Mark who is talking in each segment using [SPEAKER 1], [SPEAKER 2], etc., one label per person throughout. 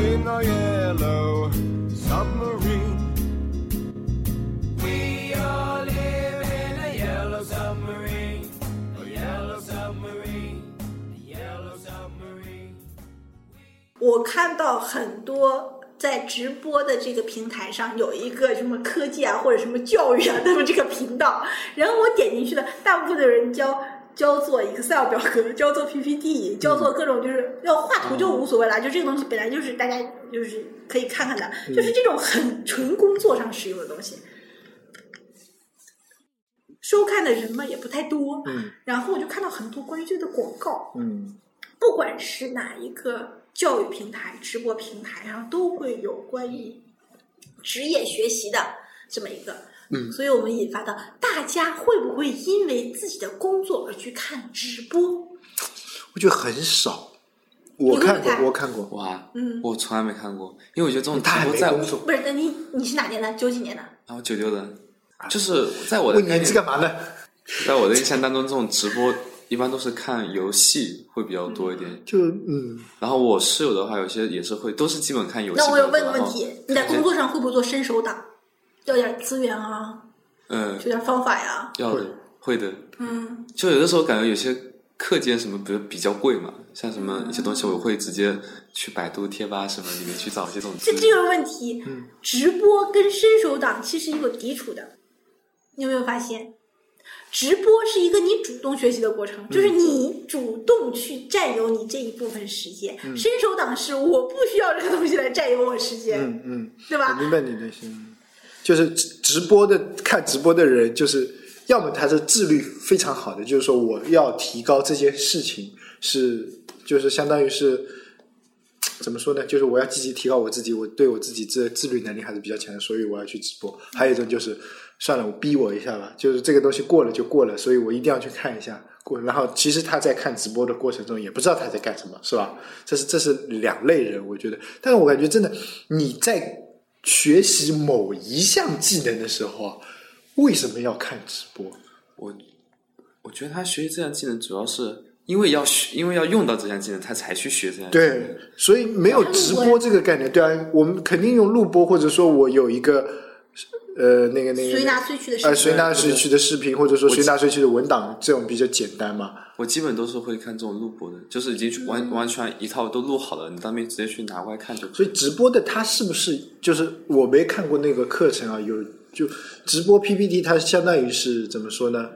[SPEAKER 1] Beneath the waves in our yellow submarine. We all live in a yellow submarine, a yellow submarine, a yellow submarine.
[SPEAKER 2] 我看到很多在直播的这个平台上有一个什么科技啊或者什么教育啊他们这个频道，然后我点进去了，大部分的人教教做 Excel 表格，教做 PPT，教做各种就是要画图就无所谓啦，就这个东西本来就是大家就是可以看看的，就是这种很纯工作上使用的东西。收看的人嘛也不太多，
[SPEAKER 3] 嗯
[SPEAKER 2] 然后我就看到很多关于这个的广告，
[SPEAKER 3] 嗯
[SPEAKER 2] 不管是哪一个教育平台、直播平台上，都会有关于职业学习的这么一个。
[SPEAKER 3] 嗯
[SPEAKER 2] 所以我们引发到大家会不会因为自己的工作而去看直播？
[SPEAKER 4] 我觉得很少。我看过，我看过。
[SPEAKER 5] 哇，
[SPEAKER 2] 嗯
[SPEAKER 5] 我从来没看过，因为我觉得这种
[SPEAKER 4] 他还
[SPEAKER 5] 直播在
[SPEAKER 2] 不是，那你你是哪年的？九几年的？
[SPEAKER 5] 啊，我九六的，就是在我的
[SPEAKER 4] 问你
[SPEAKER 5] 概念
[SPEAKER 4] 这干嘛呢？
[SPEAKER 5] 在我的印象当中，这种直播一般都是看游戏会比较多一点。
[SPEAKER 4] 就嗯，
[SPEAKER 5] 然后我室友的话，有些也是会，都是基本看游戏。
[SPEAKER 2] 那我有问个问题，你在工作上会不会做伸手党？要点资源啊，
[SPEAKER 5] 嗯
[SPEAKER 2] 有，点方法呀。
[SPEAKER 5] 要的会的，
[SPEAKER 2] 嗯，
[SPEAKER 5] 就有的时候感觉有些课件什么，比如比较贵嘛，像什么一些东西，我会直接去百度贴吧什么里面去找一些这种资源。
[SPEAKER 2] 这这个问题，直播跟伸手党其实有抵触的，你有没有发现？直播是一个你主动学习的过程，就是你主动去占有你这一部分时间。伸手党是我不需要这个东西来占有我时间，
[SPEAKER 4] 嗯嗯，
[SPEAKER 2] 对吧？
[SPEAKER 4] 我明白你的心。就是直播的看直播的人，就是要么他是自律非常好的，就是说我要提高这件事情，是就是相当于是怎么说呢？就是我要积极提高我自己，我对我自己自自律能力还是比较强的，所以我要去直播。还有一种就是算了，我逼我一下吧，就是这个东西过了就过了，所以我一定要去看一下。过，然后其实他在看直播的过程中也不知道他在干什么，是吧？这是这是两类人，我觉得。但是我感觉真的你在学习某一项技能的时候啊，为什么要看直播？
[SPEAKER 5] 我我觉得他学习这项技能主要是因为要学，因为要用到这项技能，他才去学这项技能。
[SPEAKER 4] 对，所以没有直播这个概念，对啊，我们肯定用录播，或者说我有一个呃那个那个
[SPEAKER 2] 随拿随去的
[SPEAKER 4] 呃
[SPEAKER 2] 视频，
[SPEAKER 4] 随拿随去的视频，或者说随拿随去的文档，这种比较简单嘛。
[SPEAKER 5] 我基本都是会看这种录播的，就是已经完、完全一套都录好了，你当面直接去拿过来看就可以。
[SPEAKER 4] 所以直播的它是不是就是我没看过那个课程啊？有就直播 PPT，它相当于是怎么说呢？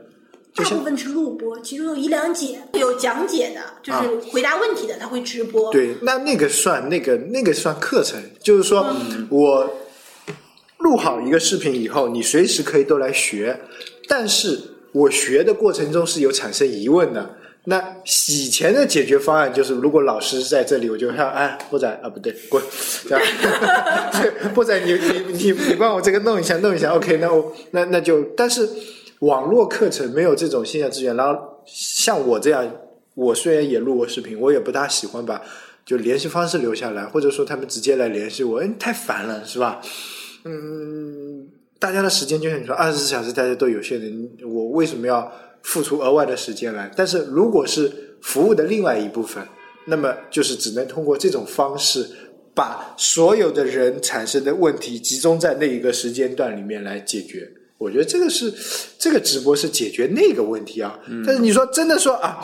[SPEAKER 2] 大部分是录播，其中有一两节有讲解的，就是回答问题的，他会直播。
[SPEAKER 4] 对，那那个算那个那个算课程，就是说、我录好一个视频以后，你随时可以都来学，但是我学的过程中是有产生疑问的。那以前的解决方案就是，如果老师在这里，我就说，哎，波仔啊，不对，滚，这样，对，波仔，你你你你帮我这个弄一下，弄一下，OK，那我那那就，但是网络课程没有这种线下资源，然后像我这样，我虽然也录过视频，我也不大喜欢把就联系方式留下来，或者说他们直接来联系我，哎，太烦了，是吧？嗯，大家的时间就像你说，二十四小时大家都有限的，我为什么要付出额外的时间来？但是如果是服务的另外一部分，那么就是只能通过这种方式，把所有的人产生的问题集中在那一个时间段里面来解决。我觉得这个是这个直播是解决那个问题啊。但是你说真的说啊，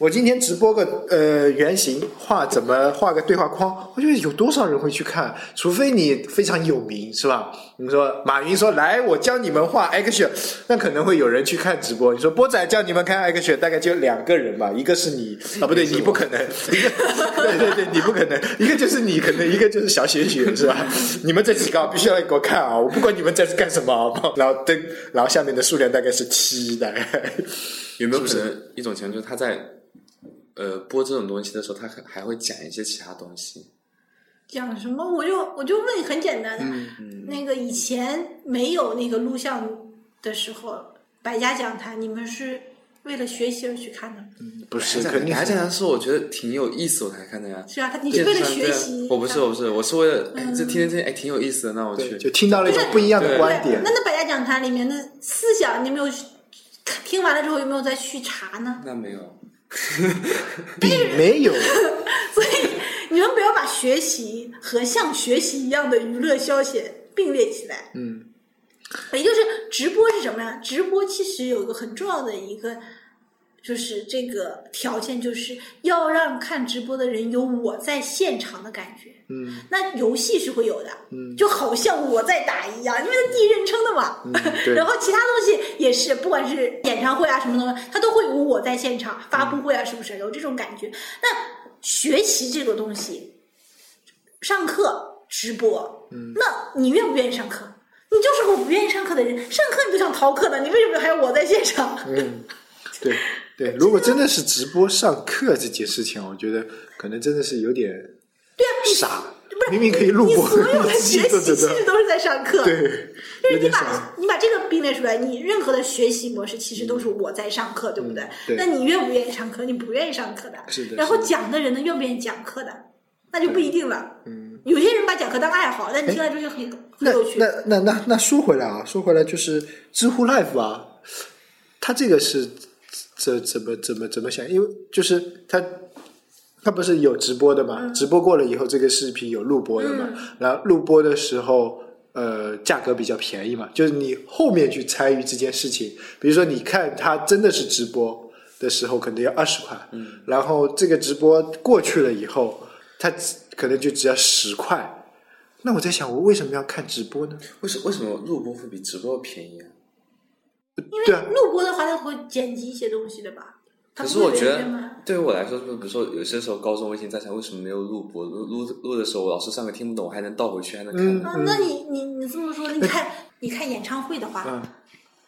[SPEAKER 4] 我今天直播个呃原型画怎么画个对话框，我觉得有多少人会去看？除非你非常有名，是吧？你说马云说来，我教你们画 Action，那可能会有人去看直播。你说波仔教你们看 Action，大概就两个人吧，一个是你啊，不对，你不可能，一个 对对对，你不可能，一个就是你，可能一个就是小雪雪，是吧？你们这几个必须要给我看啊！我不管你们在这干什么啊，然后灯，然后下面的数量大概是七，大概。
[SPEAKER 5] 有没有可能一种情况就是他在呃播这种东西的时候，他还还会讲一些其他东西？
[SPEAKER 2] 讲什么，我就我就问很简单的，
[SPEAKER 5] 嗯
[SPEAKER 2] 那个以前没有那个录像的时候，百家讲坛，你们是为了学习而去看的吗？
[SPEAKER 4] 不是，
[SPEAKER 5] 讲
[SPEAKER 4] 肯定是
[SPEAKER 5] 还讲是我觉得挺有意思，我才看的呀。
[SPEAKER 2] 是啊，他你是为了学习，
[SPEAKER 5] 我不是，我不是，我是为了哎，这听听听，哎，挺有意思的，那我，去。
[SPEAKER 4] 就听到了一种不一样的观点
[SPEAKER 2] 那。那百家讲坛里面的思想，你有没有看听完了之后有没有再去查呢？
[SPEAKER 5] 那没有，
[SPEAKER 4] 比没有，
[SPEAKER 2] 所以你们不要把学习和像学习一样的娱乐消遣并列起来。
[SPEAKER 4] 嗯，
[SPEAKER 2] 也就是直播是什么呀？直播其实有一个很重要的一个，就是这个条件，就是要让看直播的人有我在现场的感觉。
[SPEAKER 4] 嗯，
[SPEAKER 2] 那游戏是会有的，
[SPEAKER 4] 嗯
[SPEAKER 2] 就好像我在打一样，因为它第一人称的嘛。
[SPEAKER 4] 嗯
[SPEAKER 2] 然后其他东西也是，不管是演唱会啊什么东西，他都会有我在现场发布会啊，是不是有这种感觉？那学习这个东西，上课直播，
[SPEAKER 4] 嗯
[SPEAKER 2] 那你愿不愿意上课？你就是个不愿意上课的人，上课你都想逃课的，你为什么还要我在现场？
[SPEAKER 4] 嗯，对对，如果真的是直播上课这件事情，我觉得可能真的是有点
[SPEAKER 2] 对啊，
[SPEAKER 4] 傻
[SPEAKER 2] 不是，
[SPEAKER 4] 明明可以录播，
[SPEAKER 2] 你所有的 学习其实都是在上课。
[SPEAKER 4] 对，
[SPEAKER 2] 就是你把。你把这个并列出来，你任何的学习模式其实都是我在上课，对不对？那你愿不愿意上课？你不愿意上课的。
[SPEAKER 4] 是的
[SPEAKER 2] 然后讲的人呢，愿不愿意讲课的？那就不一定了。
[SPEAKER 4] 嗯。
[SPEAKER 2] 有些人把讲课当爱好，但你听了之后就很很有趣。
[SPEAKER 4] 那那那那说回来啊，说回来就是知乎 Live 啊，它这个是怎怎么怎么怎么想？因为就是它它不是有直播的嘛？直播过了以后，这个视频有录播的嘛？然后录播的时候。呃，价格比较便宜嘛，就是你后面去参与这件事情，比如说你看它真的是直播的时候，可能要二十块，嗯，然后这个直播过去了以后，它可能就只要十块，那我在想，我为什么要看直播呢？
[SPEAKER 5] 为什为什么录播会比直播便宜啊？
[SPEAKER 4] 对啊，
[SPEAKER 2] 录播的话，他会剪辑一些东西的吧？
[SPEAKER 5] 可是我觉得对于我来说，就比如说有些时候高中微信在想，为什么没有录播？录录录的时候，我老师上课听不懂，我还能倒回去，还能看。
[SPEAKER 2] 那你你你这么说，你看你看演唱会的话，
[SPEAKER 4] 嗯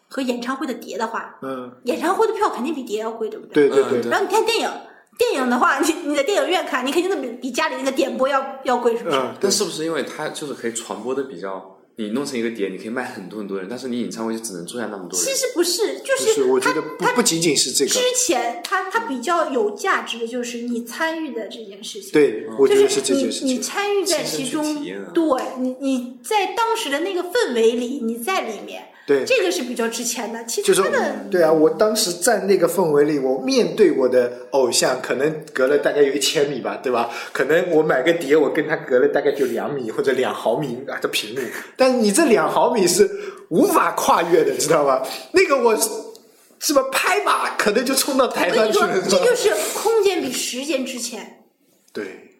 [SPEAKER 2] 和演唱会的碟的话，
[SPEAKER 4] 嗯，
[SPEAKER 2] 演唱会的票肯定比碟要贵，对不对？
[SPEAKER 5] 嗯
[SPEAKER 4] 对对对，
[SPEAKER 2] 然后你看电影，电影的话，你你在电影院看，你肯定比比家里那个点播要要贵，是不是？
[SPEAKER 5] 但是不是因为它就是可以传播的比较，你弄成一个碟，你可以卖很多很多人，但是你演唱会就只能坐下那么多人
[SPEAKER 2] 其。实不是，就
[SPEAKER 4] 不是，我觉
[SPEAKER 2] 他
[SPEAKER 4] 得不
[SPEAKER 2] 他
[SPEAKER 4] 不仅仅是这个
[SPEAKER 2] 之，前他他比较有价值的就是你参与的这件事情。。
[SPEAKER 4] 对，我觉得
[SPEAKER 2] 就是
[SPEAKER 4] 这
[SPEAKER 2] 你你
[SPEAKER 4] 件事情。
[SPEAKER 2] 参与在其中对你你在当时的那个氛围里，你在里面，
[SPEAKER 4] 对
[SPEAKER 2] 这个是比较值钱的。其
[SPEAKER 4] 就是
[SPEAKER 2] 他的，
[SPEAKER 4] 对啊，我当时在那个氛围里，我面对我的偶像，可能隔了大概有一千米吧，对吧？可能我买个碟，我跟他隔了大概就两米或者两毫米啊的屏幕，但你这两毫米是无法跨越的，知道吧？那个我是吧，拍吧，可能就冲到台上去了，，
[SPEAKER 2] 这就？是空间比时间值钱。
[SPEAKER 4] 对，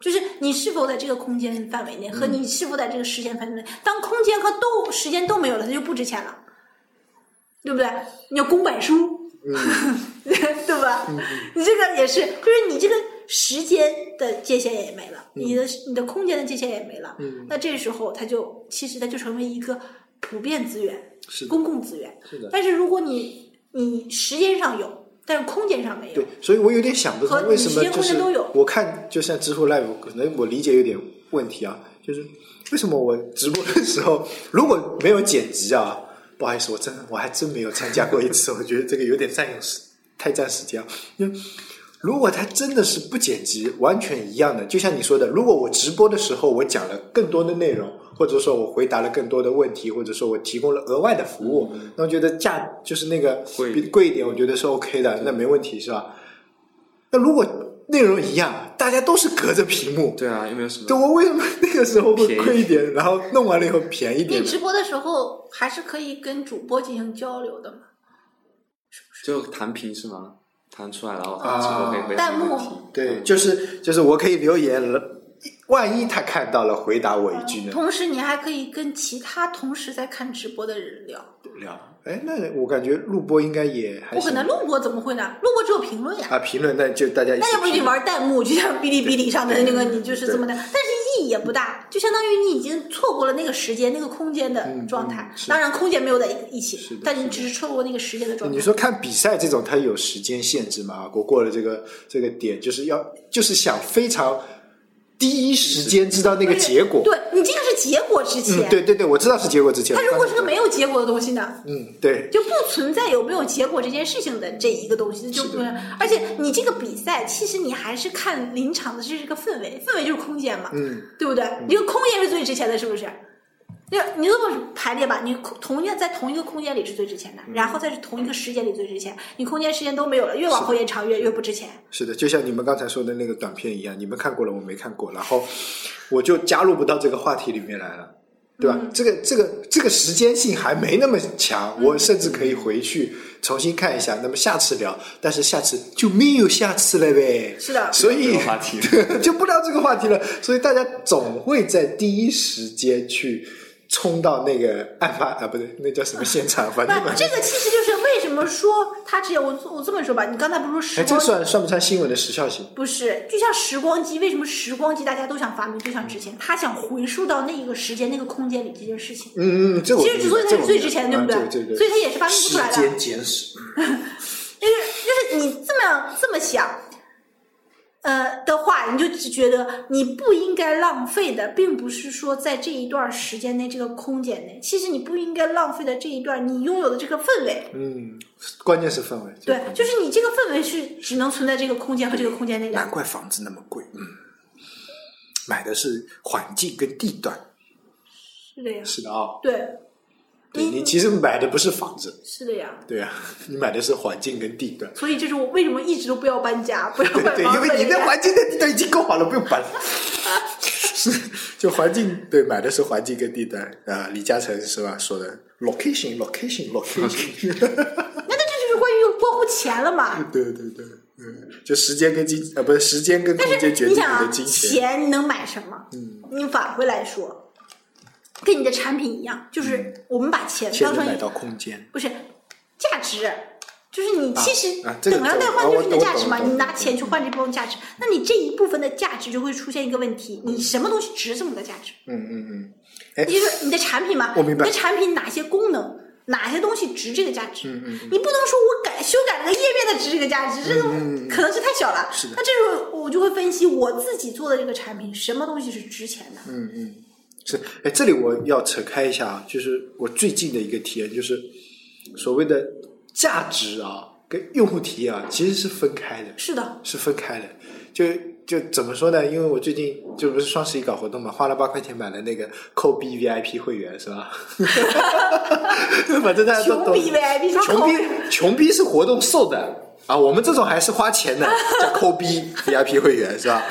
[SPEAKER 2] 就是你是否在这个空间范围内，和
[SPEAKER 4] 嗯
[SPEAKER 2] 你是否在这个时间范围内。当空间和都时间都没有了，它就不值钱了，对不对？你要公版书，对吧？你这个也是，就是你这个时间的界限也没了，你的你的空间的界限也没了。那这时候它就其实它就成为一个普遍资源，
[SPEAKER 4] 是
[SPEAKER 2] 公共资源。
[SPEAKER 4] 是的
[SPEAKER 2] 但是如果你你时间上有，但是空间上没有
[SPEAKER 4] 对，，所以我有点想不通，为什么就是我看就像知乎 Live，可能我理解有点问题啊，就是为什么我直播的时候如果没有剪辑啊，不好意思，我真的我还真没有参加过一次，我觉得这个有点占用时，太占时间了。因为如果它真的是不剪辑，完全一样的，就像你说的，如果我直播的时候我讲了更多的内容，或者说我回答了更多的问题，或者说我提供了额外的服务，那我觉得价就是那个
[SPEAKER 5] 贵
[SPEAKER 4] 贵一点，我觉得是 OK 的，那没问题是吧？那如果内容一样，大家都是隔着屏幕，
[SPEAKER 5] 对啊，有没有什么
[SPEAKER 4] 对我为什么那个时候会贵一点，然后弄完了以后便宜点？
[SPEAKER 2] 你直播的时候还是可以跟主播进行交流的嘛？
[SPEAKER 5] 就弹屏是吗？弹出来，然后
[SPEAKER 4] 啊
[SPEAKER 5] 之后可以回答
[SPEAKER 2] 弹幕。
[SPEAKER 4] 对，就是就是我可以留言了，万一他看到了，回答我一句呢？
[SPEAKER 2] 同时，你还可以跟其他同时在看直播的人聊。
[SPEAKER 4] 聊，哎，那我感觉录播应该也还
[SPEAKER 2] 不可能，录播怎么会呢？录播只有评论呀。
[SPEAKER 4] 啊，评论那就大家一
[SPEAKER 2] 那要不你玩弹幕，就像哔哩哔哩上的那个，你就是这么的，但是意义也不大，就相当于你已经错过了那个时间、那个空间的状态当然，空间没有在一起但你只是错过那个时间的状态。
[SPEAKER 4] 你说看比赛这种，它有时间限制吗？我过了这个这个点，就是要就是想非常第一时间知道那个结果。
[SPEAKER 2] 对你这个是结果之前，
[SPEAKER 4] 嗯，对对对，我知道是结果之前。
[SPEAKER 2] 它如果是个没有结果的东西呢？
[SPEAKER 4] 嗯，对，
[SPEAKER 2] 就不存在有没有结果这件事情的这一个东西，就不是。而且你这个比赛，其实你还是看临场的这是个氛围，氛围就是空间嘛，
[SPEAKER 4] 嗯，
[SPEAKER 2] 对不对？你这个空间是最值钱的，是不是？就你这么排列吧，你空同样在同一个空间里是最值钱的，然后在同一个时间里最值钱，你空间时间都没有了，越往后延长越越不值钱。
[SPEAKER 4] 是的，就像你们刚才说的那个短片一样，你们看过了，我没看过，然后我就加入不到这个话题里面来了，对吧？这个这个这个时间性还没那么强，我甚至可以回去重新看一下。那么下次聊，但是下次就没有下次了呗。
[SPEAKER 2] 是的
[SPEAKER 4] 所以
[SPEAKER 5] 话题
[SPEAKER 4] 就不聊这个话题了。所以大家总会在第一时间去冲到那个案发啊，不对，那叫什么现场？反正
[SPEAKER 2] 不，这个其实就是为什么说他只有我我这么说吧，你刚才不是说时
[SPEAKER 4] 哎，这算算不算新闻的时效性？
[SPEAKER 2] 不是，就像时光机，为什么时光机大家都想发明，就想值钱？他想回溯到那一个时间、那个空间里这件事情。
[SPEAKER 4] 嗯嗯嗯，这我
[SPEAKER 2] 其实，所以它是最值钱的，对不
[SPEAKER 4] 对？对对，
[SPEAKER 2] 所以它也是发明不出来的。
[SPEAKER 4] 时间简史。
[SPEAKER 2] 就是就是你这么样这么想，呃的话，你就只觉得你不应该浪费的，并不是说在这一段时间内、这个空间内，其实你不应该浪费的这一段你拥有的这个氛围。
[SPEAKER 4] 嗯，关键是氛围。
[SPEAKER 2] 对，就是你这个氛围是只能存在这个空间和这个空间内的
[SPEAKER 4] 难。怪房子那么贵。嗯，买的是环境跟地段。
[SPEAKER 2] 是的呀，
[SPEAKER 4] 是的啊、
[SPEAKER 2] 对，
[SPEAKER 4] 对你其实买的不是房子，
[SPEAKER 2] 是的呀。
[SPEAKER 4] 对啊，你买的是环境跟地段。
[SPEAKER 2] 所以这是我为什么一直都不要搬家，不要
[SPEAKER 4] 对对，
[SPEAKER 2] 买房子
[SPEAKER 4] 因为你的环境跟地段已经够好了，不用搬。是，就环境对，买的是环境跟地段啊、李嘉诚是吧说的 location location location，
[SPEAKER 2] 那那这就是关于关乎钱了嘛？
[SPEAKER 4] 对对对，嗯，就时间跟金呃不是时间跟空
[SPEAKER 2] 但
[SPEAKER 4] 间决定你的，金钱。
[SPEAKER 2] 钱能买什么？嗯，你返回来说，跟你的产品一样，就是我们把钱当成一
[SPEAKER 4] 钱能买到空间。
[SPEAKER 2] 不是价值，就是你其实等量代换就是你的价值嘛。你拿钱去换这部分价值，那你这一部分的价值就会出现一个问题：你什么东西值这么个价值？
[SPEAKER 4] 嗯嗯嗯，哎，
[SPEAKER 2] 就是你的产品嘛，
[SPEAKER 4] 我明白
[SPEAKER 2] 你的产品哪些功能，哪些东西值这个价值？
[SPEAKER 4] 嗯
[SPEAKER 2] 你不能说我改修改了个页面的值这个价值，这种可能是太小了。
[SPEAKER 4] 嗯是的
[SPEAKER 2] 那这时候我就会分析我自己做的这个产品，什么东西是值钱的？
[SPEAKER 4] 嗯嗯是，哎，这里我要扯开一下啊，就是我最近的一个体验，就是所谓的价值啊跟用户体验啊，其实是分开的，
[SPEAKER 2] 是的，
[SPEAKER 4] 是分开的。就就怎么说呢？因为我最近就不是双十一搞活动嘛，花了八块钱买了那个扣币 VIP 会员，是吧？反正大家都懂。
[SPEAKER 2] 穷逼 VIP 说
[SPEAKER 4] 穷逼穷逼是活动送的啊，我们这种还是花钱的，叫抠逼 VIP 会员是吧？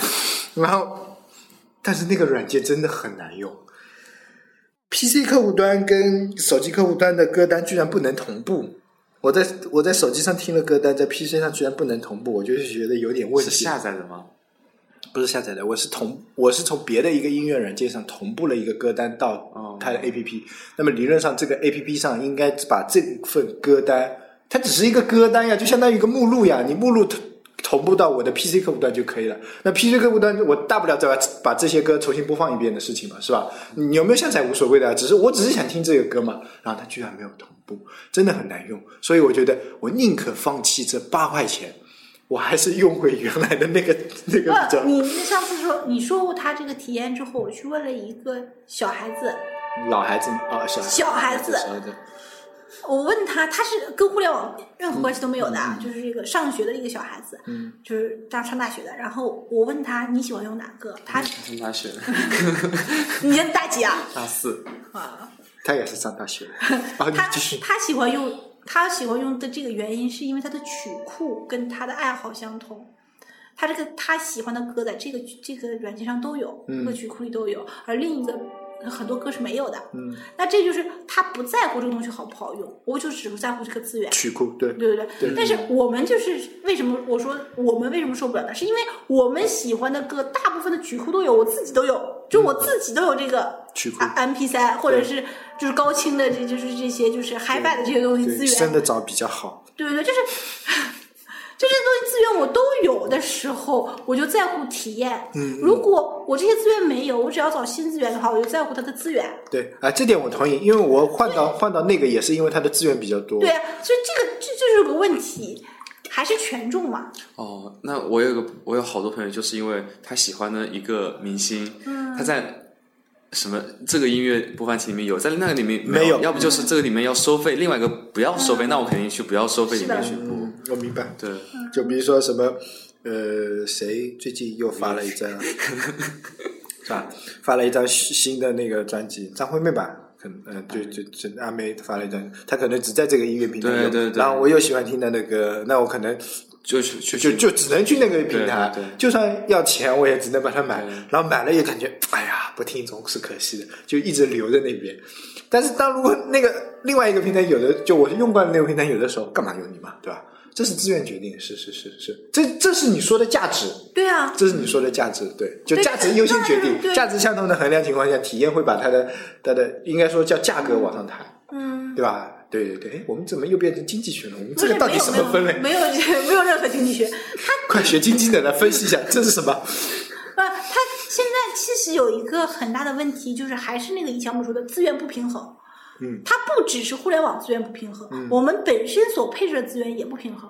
[SPEAKER 4] 然后，但是那个软件真的很难用。PC 客户端跟手机客户端的歌单居然不能同步。我在我在手机上听了歌单，在 PC 上居然不能同步，我就是觉得有点问题。
[SPEAKER 5] 是下载的吗？
[SPEAKER 4] 不是下载的，我是同我是从别的一个音乐软件上同步了一个歌单到
[SPEAKER 5] 哦
[SPEAKER 4] 它的 APP。那么理论上，这个 APP 上应该把这份歌单，它只是一个歌单呀，就相当于一个目录呀，你目录同同步到我的 PC 客户端就可以了。那 PC 客户端，我大不了再把把这些歌重新播放一遍的事情嘛，是吧？你有没有下载无所谓的啊，只是我只是想听这个歌嘛，然后它居然没有同步，真的很难用。所以我觉得我宁可放弃这八块钱。我还是用回原来的那个那个比较
[SPEAKER 2] 不，你上次说你说过他这个体验之后，我去问了一个小孩子，
[SPEAKER 4] 老孩子啊，小
[SPEAKER 2] 小孩子
[SPEAKER 4] 小孩子，
[SPEAKER 2] 我问他，他是跟互联网任何关系都没有的，啊，就是这个上学的一个小孩子，
[SPEAKER 4] 嗯，
[SPEAKER 2] 就是上上大学的。然后我问他你喜欢用哪个？他
[SPEAKER 5] 上大学
[SPEAKER 2] 你念大几啊？
[SPEAKER 5] 大四，
[SPEAKER 2] 啊，
[SPEAKER 4] 他也是上大学。啊，
[SPEAKER 2] 他。他喜欢用他喜欢用的这个原因是因为他的曲库跟他的爱好相同。他这个他喜欢的歌在这个这个软件上都有，
[SPEAKER 4] 嗯
[SPEAKER 2] 歌曲库里都有，而另一个很多歌是没有的。
[SPEAKER 4] 嗯，
[SPEAKER 2] 那这就是他不在乎这个东西好不好用，我就只在乎这个资源。
[SPEAKER 4] 曲库对，
[SPEAKER 2] 对不对？
[SPEAKER 4] 对
[SPEAKER 2] 但是我们就是为什么我说我们为什么受不了呢？是因为我们喜欢的歌大部分的曲库都有，我自己都有，就我自己都有这个
[SPEAKER 4] 曲库
[SPEAKER 2] M P 三，或者是就是高清的这就是这些就是 HiFi 的这些东西资，源，
[SPEAKER 4] 真的找比较好。
[SPEAKER 2] 对对对？就是就这些东西资源我都有的时候，我就在乎体验。
[SPEAKER 4] 嗯
[SPEAKER 2] 如果我这些资源没有，我只要找新资源的话，我就在乎它的资源。
[SPEAKER 4] 对啊，这点我同意，因为我换到换到那个也是因为它的资源比较多。
[SPEAKER 2] 对啊，所以这个这这就是个问题。还是权重嘛。
[SPEAKER 5] 哦，那我有个我有好多朋友，就是因为他喜欢的一个明星，
[SPEAKER 2] 嗯
[SPEAKER 5] 他在什么这个音乐播放器里面有，在那个里面
[SPEAKER 4] 没有
[SPEAKER 5] 要不就是这个里面要收费，另外一个不要收费，那我肯定去不要收费里面去播。
[SPEAKER 4] 嗯，我明白。
[SPEAKER 5] 对，
[SPEAKER 4] 就比如说什么，呃，谁最近又发了一张，是吧？发了一张新新的那个专辑，张惠妹吧，可能，呃，对对对，阿妹发了一张，她可能只在这个音乐平台有，
[SPEAKER 5] 对对对
[SPEAKER 4] 然后我又喜欢听的那个，那我可能
[SPEAKER 5] 就去去
[SPEAKER 4] 就就只能去那个平台，
[SPEAKER 5] 对对对
[SPEAKER 4] 就算要钱我也只能把它买，然后买了也感觉，哎呀，不听总是可惜的，就一直留在那边。但是当如果那个另外一个平台有的，就我用惯的那个平台有的时候，干嘛用你嘛，对吧？这是自愿决定，是是是是，这这是你说的价值，
[SPEAKER 2] 对啊，
[SPEAKER 4] 这是你说的价值，对，就价值优先决定，价值相同的衡量情况下，体验会把它的它的应该说叫价格往上抬，
[SPEAKER 2] 嗯，
[SPEAKER 4] 对吧？对对对，哎，我们怎么又变成经济学了？我们这个到底什么分类？
[SPEAKER 2] 没有没有任何经济学，它
[SPEAKER 4] 快学经济的来分析一下，这是什么？
[SPEAKER 2] 呃，它现在其实有一个很大的问题，就是还是那个以前我们说的资源不平衡。
[SPEAKER 4] 嗯，
[SPEAKER 2] 它不只是互联网资源不平衡，我们本身所配置的资源也不平衡。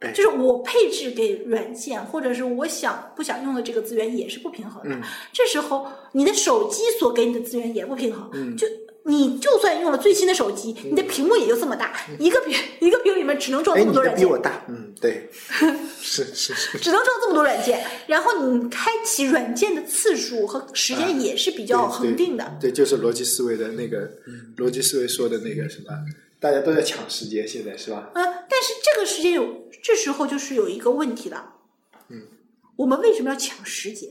[SPEAKER 4] 哎
[SPEAKER 2] 就是我配置给软件，或者是我想不想用的这个资源也是不平衡的。
[SPEAKER 4] 嗯
[SPEAKER 2] 这时候你的手机所给你的资源也不平衡。
[SPEAKER 4] 嗯
[SPEAKER 2] 就你就算用了最新的手机，你的屏幕也就这么大，一个屏一个屏里面只能装这么多软件。
[SPEAKER 4] 比我大，嗯，对，是是是，
[SPEAKER 2] 只能装这么多软件，然后你开启软件的次数和时间也是比较恒定的。
[SPEAKER 4] 啊对，对就是逻辑思维的那个，逻辑思维说的那个什么，大家都在抢时间，现在是吧？
[SPEAKER 2] 嗯，但是这个时间有，这时候就是有一个问题了。
[SPEAKER 4] 嗯，
[SPEAKER 2] 我们为什么要抢时间？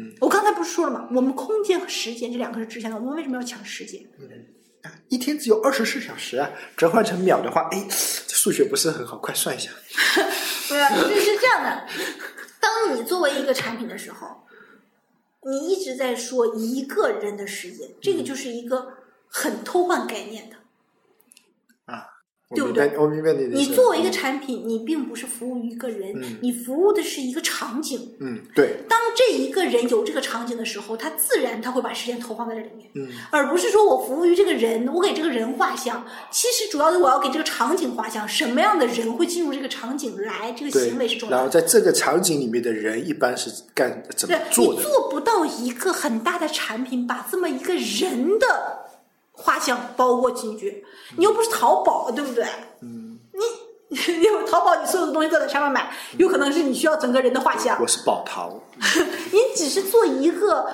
[SPEAKER 4] 嗯，
[SPEAKER 2] 我刚才不是说了吗？我们空间和时间这两个是直线的，我们为什么要抢时间？
[SPEAKER 4] 嗯一天只有二十四小时啊，折换成秒的话，哎，这数学不是很好，快算一下。
[SPEAKER 2] 对啊，是是这样的。当你作为一个产品的时候，你一直在说一个人的时间，这个就是一个很偷换概念的。
[SPEAKER 4] 我
[SPEAKER 2] 对不对，
[SPEAKER 4] 我明白你的意思。
[SPEAKER 2] 你作为一个产品，你并不是服务于一个人，
[SPEAKER 4] 嗯
[SPEAKER 2] 你服务的是一个场景。
[SPEAKER 4] 嗯，对，
[SPEAKER 2] 当这一个人有这个场景的时候，他自然他会把时间投放在这里面，
[SPEAKER 4] 嗯，
[SPEAKER 2] 而不是说我服务于这个人，我给这个人画像。其实主要的我要给这个场景画像，什么样的人会进入这个场景来，这个行为是重要的然后。
[SPEAKER 4] 在这个场景里面的人一般是干怎么做的？
[SPEAKER 2] 你做不到一个很大的产品，把这么一个人的画像包裹进去，你又不是淘宝，对不对？嗯，你 你有淘宝，你所有的东西都在上面买，有可能是你需要整个人的画像
[SPEAKER 4] 我，是宝淘，
[SPEAKER 2] 你只是做一个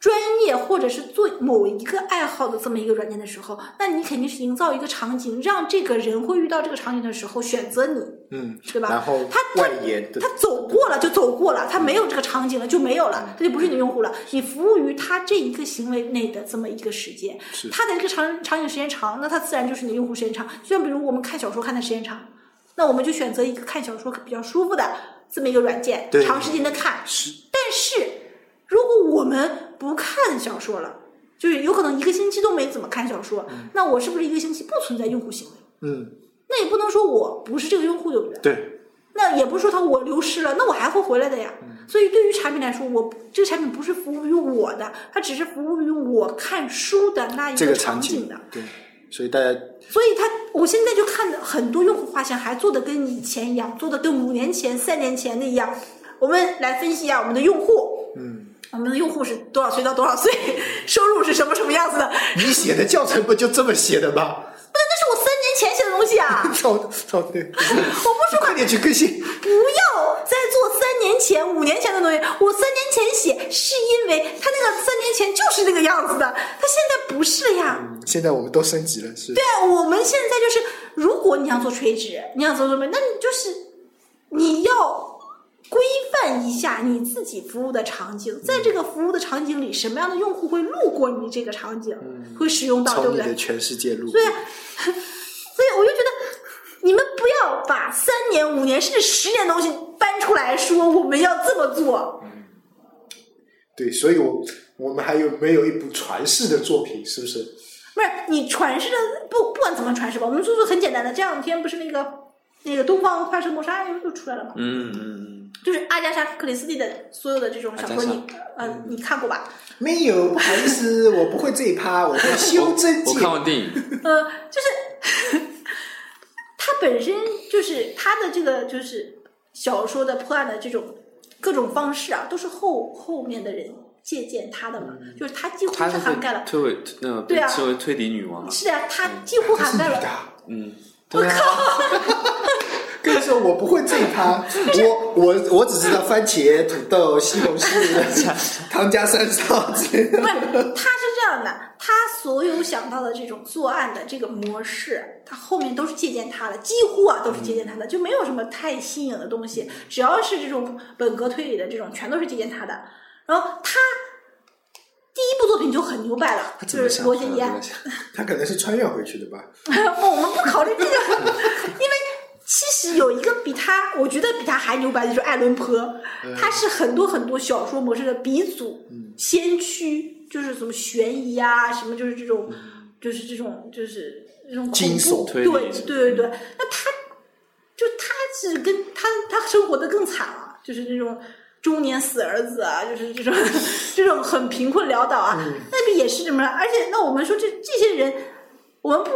[SPEAKER 2] 专业或者是做某一个爱好的这么一个软件的时候，那你肯定是营造一个场景，让这个人会遇到这个场景的时候选择你，
[SPEAKER 4] 嗯，
[SPEAKER 2] 对吧？
[SPEAKER 4] 然后
[SPEAKER 2] 他他他走过了就走过了，他没有这个场景了就没有了，他就不是你的用户了。你服务于他这一个行为内的这么一个时间，他的这个场场景时间长，那他自然就是你的用户时间长。就像比如我们看小说看的时间长，那我们就选择一个看小说比较舒服的这么一个软件，长时间的看。
[SPEAKER 4] 是
[SPEAKER 2] 但是如果我们不看小说了，就是有可能一个星期都没怎么看小说，那我是不是一个星期不存在用户行为？
[SPEAKER 4] 嗯，
[SPEAKER 2] 那也不能说我不是这个用户，对不对？
[SPEAKER 4] 对，
[SPEAKER 2] 那也不是说他我流失了，那我还会回来的呀。
[SPEAKER 4] 嗯
[SPEAKER 2] 所以对于产品来说，我这个产品不是服务于我的，它只是服务于我看书的那一
[SPEAKER 4] 个
[SPEAKER 2] 场
[SPEAKER 4] 场景
[SPEAKER 2] 的。
[SPEAKER 4] 对，所以大家
[SPEAKER 2] 所以他，我现在就看很多用户画像还做的跟以前一样，做的跟五年前、三年前的一样。我们来分析一下我们的用户，
[SPEAKER 4] 嗯，
[SPEAKER 2] 我们的用户是多少岁到多少岁，收入是什么什么样子的？
[SPEAKER 4] 你写的教程不就这么写的吗？
[SPEAKER 2] 不是，那是我三年前写的东西啊！
[SPEAKER 4] 操操对，
[SPEAKER 2] 我不说
[SPEAKER 4] 快点去更新。
[SPEAKER 2] 不要再做三年前、五年前的东西。我三年前写，是因为他那个三年前就是那个样子的，他现在不是了呀。
[SPEAKER 4] 现在我们都升级了，是
[SPEAKER 2] 对啊，我们现在就是，如果你想做垂直，你想做什么，那你就是你要规范一下你自己服务的场景，在这个服务的场景里，什么样的用户会路过你这个场景，会使用到，对不对
[SPEAKER 4] 你的？全世界路。
[SPEAKER 2] 对啊，所以我就觉得，你们不要把三年、五年甚至十年的东西搬出来说我们要这么做。
[SPEAKER 4] 对，所以我我们还有没有一部传世的作品？是不是？
[SPEAKER 2] 不是你传世的不不管怎么传世吧，我们说说很简单的。这两天不是那个那个《东方快车谋杀案》又又出来了吗？
[SPEAKER 5] 嗯嗯
[SPEAKER 2] 就是阿加莎·克里斯蒂的所有的这种小说，你呃你看过吧？
[SPEAKER 4] 没有，不好意思，我不会这一趴，我会修真
[SPEAKER 5] 嗯，我。看完电影，
[SPEAKER 2] 呃，就是他本身就是他的这个就是小说的破案的这种各种方式啊，都是后后面的人借鉴他的嘛，就是他几乎
[SPEAKER 5] 她是
[SPEAKER 2] 是涵盖了
[SPEAKER 5] 被。推诿那个
[SPEAKER 2] 对啊
[SPEAKER 5] 称为推理女王啊。
[SPEAKER 2] 是啊，他几乎涵盖了。
[SPEAKER 5] 嗯，
[SPEAKER 4] 我靠！跟你说，我不会这一趴，我我我只知道番茄、土豆、西红柿、汤加三少之类的。
[SPEAKER 2] 不是，他是这样的，他所有想到的这种作案的这个模式，他后面都是借鉴他的，几乎啊都是借鉴他的，就没有什么太新颖的东西。只要是这种本格推理的这种，全都是借鉴他的。然后他第一部作品就很牛掰了，就是罗杰尼
[SPEAKER 4] 他可能是穿越回去的吧？
[SPEAKER 2] 我们不考虑这个，因为其实有一个比他，我觉得比他还牛掰的就是爱伦坡，他是很多很多小说模式的鼻祖、先驱，就是什么悬疑啊，什么就是这种，就是这种，就是这种恐怖，对对对对。那他就他是跟他他生活的更惨了，就是那种。中年死儿子啊，就是这种 这种很贫困潦倒啊，那个也是什么，而且那我们说这这些人，我们不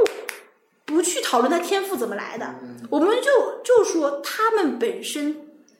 [SPEAKER 2] 不去讨论他天赋怎么来的，我们就就说他们本身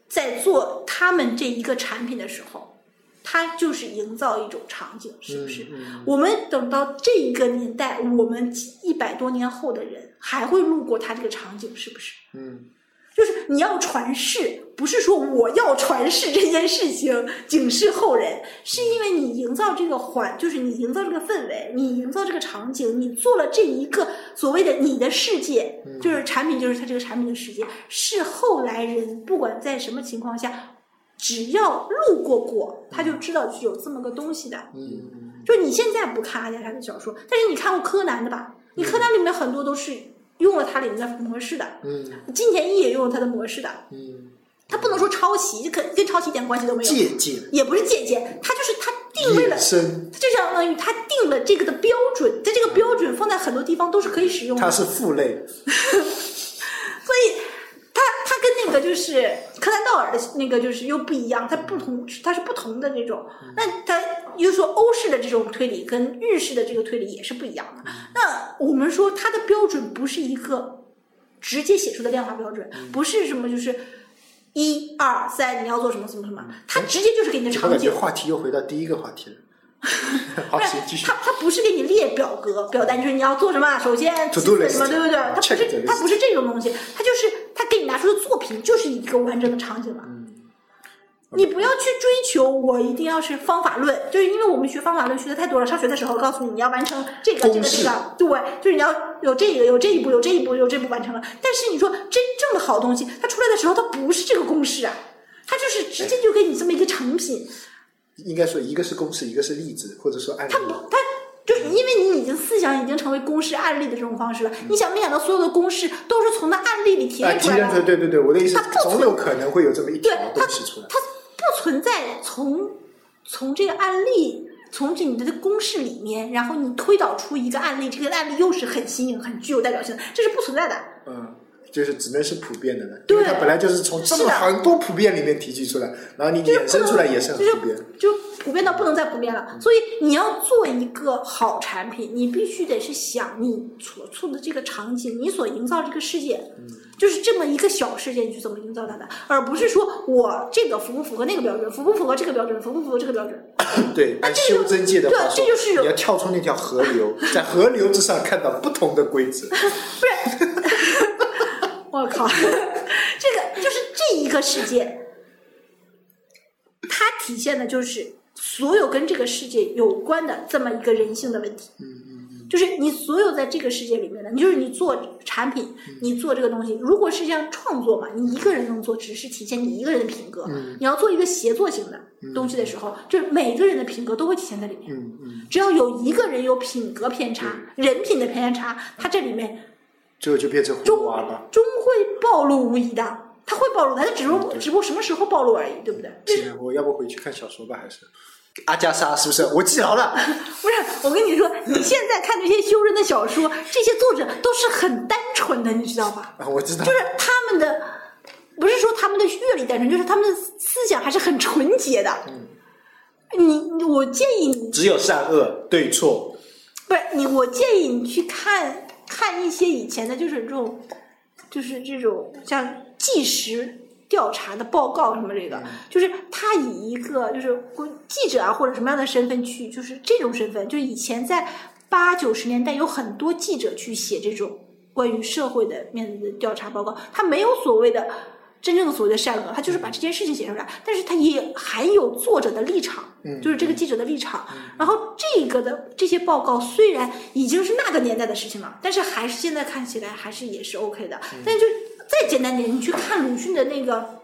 [SPEAKER 2] 在做他们这一个产品的时候，他就是营造一种场景，是不是？我们等到这一个年代，我们一百多年后的人还会路过他这个场景，是不是？
[SPEAKER 4] 嗯，
[SPEAKER 2] 就是你要传世，不是说我要传世这件事情警示后人，是因为你营造这个环，就是你营造这个氛围，你营造这个场景，你做了这一个所谓的你的世界，就是产品，就是它这个产品的世界，是后来人不管在什么情况下，只要路过过，他就知道有这么个东西的。
[SPEAKER 4] 嗯，
[SPEAKER 2] 就你现在不看阿加莎的小说，但是你看过柯南的吧？你柯南里面很多都是用了它里面的模式的，
[SPEAKER 4] 嗯。
[SPEAKER 2] 金田一也用了它的模式的，
[SPEAKER 4] 嗯，
[SPEAKER 2] 它不能说抄袭，跟跟抄袭一点关系都没有，
[SPEAKER 4] 借鉴、
[SPEAKER 2] 也不是借鉴，它就是它定位了它就相当于它定了这个的标准，在这个标准放在很多地方都是可以使用的，
[SPEAKER 4] 它是父类，
[SPEAKER 2] 所以就是柯南道尔的那个就是又不一样，它不同，它是不同的那种。那它又说欧式的这种推理跟日式的这个推理也是不一样的。那我们说它的标准不是一个直接写出的量化标准，不是什么就是一二三你要做什么什么什么，它直接就是给你的
[SPEAKER 4] 我
[SPEAKER 2] 场景。
[SPEAKER 4] 话题又回到第一个话题了。好，继续
[SPEAKER 2] 它。它不是给你列表格表单，就是你要做什么，首先什么，对不对？他不是它不是这种东西，他就是它给你拿出的作品就是一个完整的场景了。
[SPEAKER 4] 嗯
[SPEAKER 2] 你不要去追求我一定要是方法论，就是因为我们学方法论学的太多了。上学的时候告诉你你要完成这个这个这个，对，就是你要有这个有这一步有这一步有这一步完成了。但是你说真正的好东西，它出来的时候它不是这个公式啊，它就是直接就给你这么一个成品。
[SPEAKER 4] 应该说一个是公式，一个是例子，或者说案例
[SPEAKER 2] 它。不，它就是因为你已经思想已经成为公式案例的这种方式了。你想没想到所有的公式都是从那案例里提
[SPEAKER 4] 啊，
[SPEAKER 2] 炼出来的？
[SPEAKER 4] 对对对，我的意思
[SPEAKER 2] 它不，
[SPEAKER 4] 总有可能会有这么一条东西出来。
[SPEAKER 2] 它不存在从从这个案例。从这你的公式里面，然后你推导出一个案例，这个案例又是很新颖、很具有代表性的，这是不存在的。
[SPEAKER 4] 嗯，就是只能是普遍的了，
[SPEAKER 2] 对
[SPEAKER 4] 因为它本来就是从这么
[SPEAKER 2] 是
[SPEAKER 4] 很多普遍里面提取出来，然后你衍生出来也是很普遍。
[SPEAKER 2] 就普遍到不能再普遍了。所以你要做一个好产品，你必须得是想你所处的这个场景，你所营造这个世界，就是这么一个小世界，你去怎么营造它的，而不是说我这个符不符合那个标准，符不符合这个标准，符不符合这个标准。
[SPEAKER 4] 对，按修真界的话说，
[SPEAKER 2] 对这就是有
[SPEAKER 4] 你要跳出那条河流，在河流之上看到不同的规则。
[SPEAKER 2] 不是，我靠，这个就是这一个世界，它体现的就是所有跟这个世界有关的这么一个人性的问题。嗯嗯嗯，就是你所有在这个世界里面的，你就是你做产品，你做这个东西，如果是这样创作嘛，你一个人能做，只是体现你一个人的品格。你要做一个协作型的东西的时候，就是每个人的品格都会体现在里面。
[SPEAKER 4] 嗯嗯，
[SPEAKER 2] 只要有一个人有品格偏差、人品的偏差，他这里面
[SPEAKER 4] 最后就变成葫芦娃了。
[SPEAKER 2] 终会暴露无遗的，他会暴露的，他只不过只不过什么时候暴露而已，对不对？
[SPEAKER 4] 行，我要不回去看小说吧？还是阿加莎是不是？我记牢了。
[SPEAKER 2] 不是，我跟你说，你现在看这些修真的小说，这些作者都是很单纯的，你知道吧？
[SPEAKER 4] 啊，我知道
[SPEAKER 2] 就。是他们的，不是说他们的阅历单纯，就是他们的思想还是很纯洁的。嗯你我建议你
[SPEAKER 4] 只有善恶对错。
[SPEAKER 2] 不是你，我建议你去看看一些以前的，就是这种就是这种像纪实调查的报告什么这个，就是他以一个就是记者啊或者什么样的身份去，就是这种身份，就是以前在八九十年代有很多记者去写这种关于社会的面子的调查报告，他没有所谓的。真正的所谓的善恶，他就是把这件事情写出来，但是他也含有作者的立场，就是这个记者的立场。然后这个的这些报告虽然已经是那个年代的事情了，但是还是现在看起来还是也是 OK 的。但是就再简单点，你去看鲁迅的那个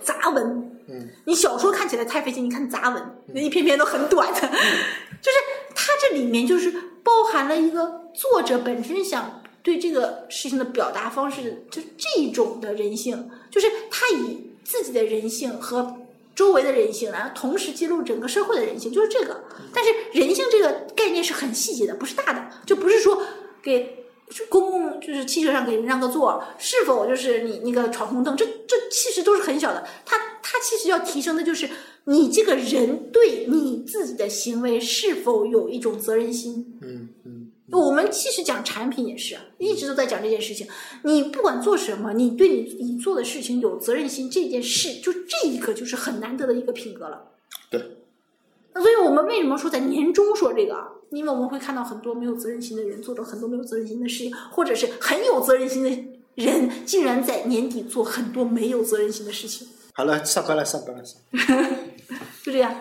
[SPEAKER 2] 杂文，
[SPEAKER 4] 嗯，
[SPEAKER 2] 你小说看起来太费劲，你看杂文，那一篇篇都很短的，就是它这里面就是包含了一个作者本身想对这个事情的表达方式，就这种的人性，就是他以自己的人性和周围的人性，然后同时记录整个社会的人性，就是这个。但是人性这个概念是很细节的，不是大的，就不是说给公共就是汽车上给人让个座，是否就是你那个闯红灯，这这其实都是很小的。他他其实要提升的就是你这个人对你自己的行为是否有一种责任心。
[SPEAKER 4] 嗯嗯
[SPEAKER 2] 我们其实讲产品也是，一直都在讲这件事情。你不管做什么，你对你你做的事情有责任心，这件事就这一个就是很难得的一个品格了。
[SPEAKER 4] 对。
[SPEAKER 2] 那所以我们为什么说在年终说这个啊？因为我们会看到很多没有责任心的人做着很多没有责任心的事情，或者是很有责任心的人，竟然在年底做很多没有责任心的事情，
[SPEAKER 4] 好了，上班了，上班了，上班了。
[SPEAKER 2] 就这样。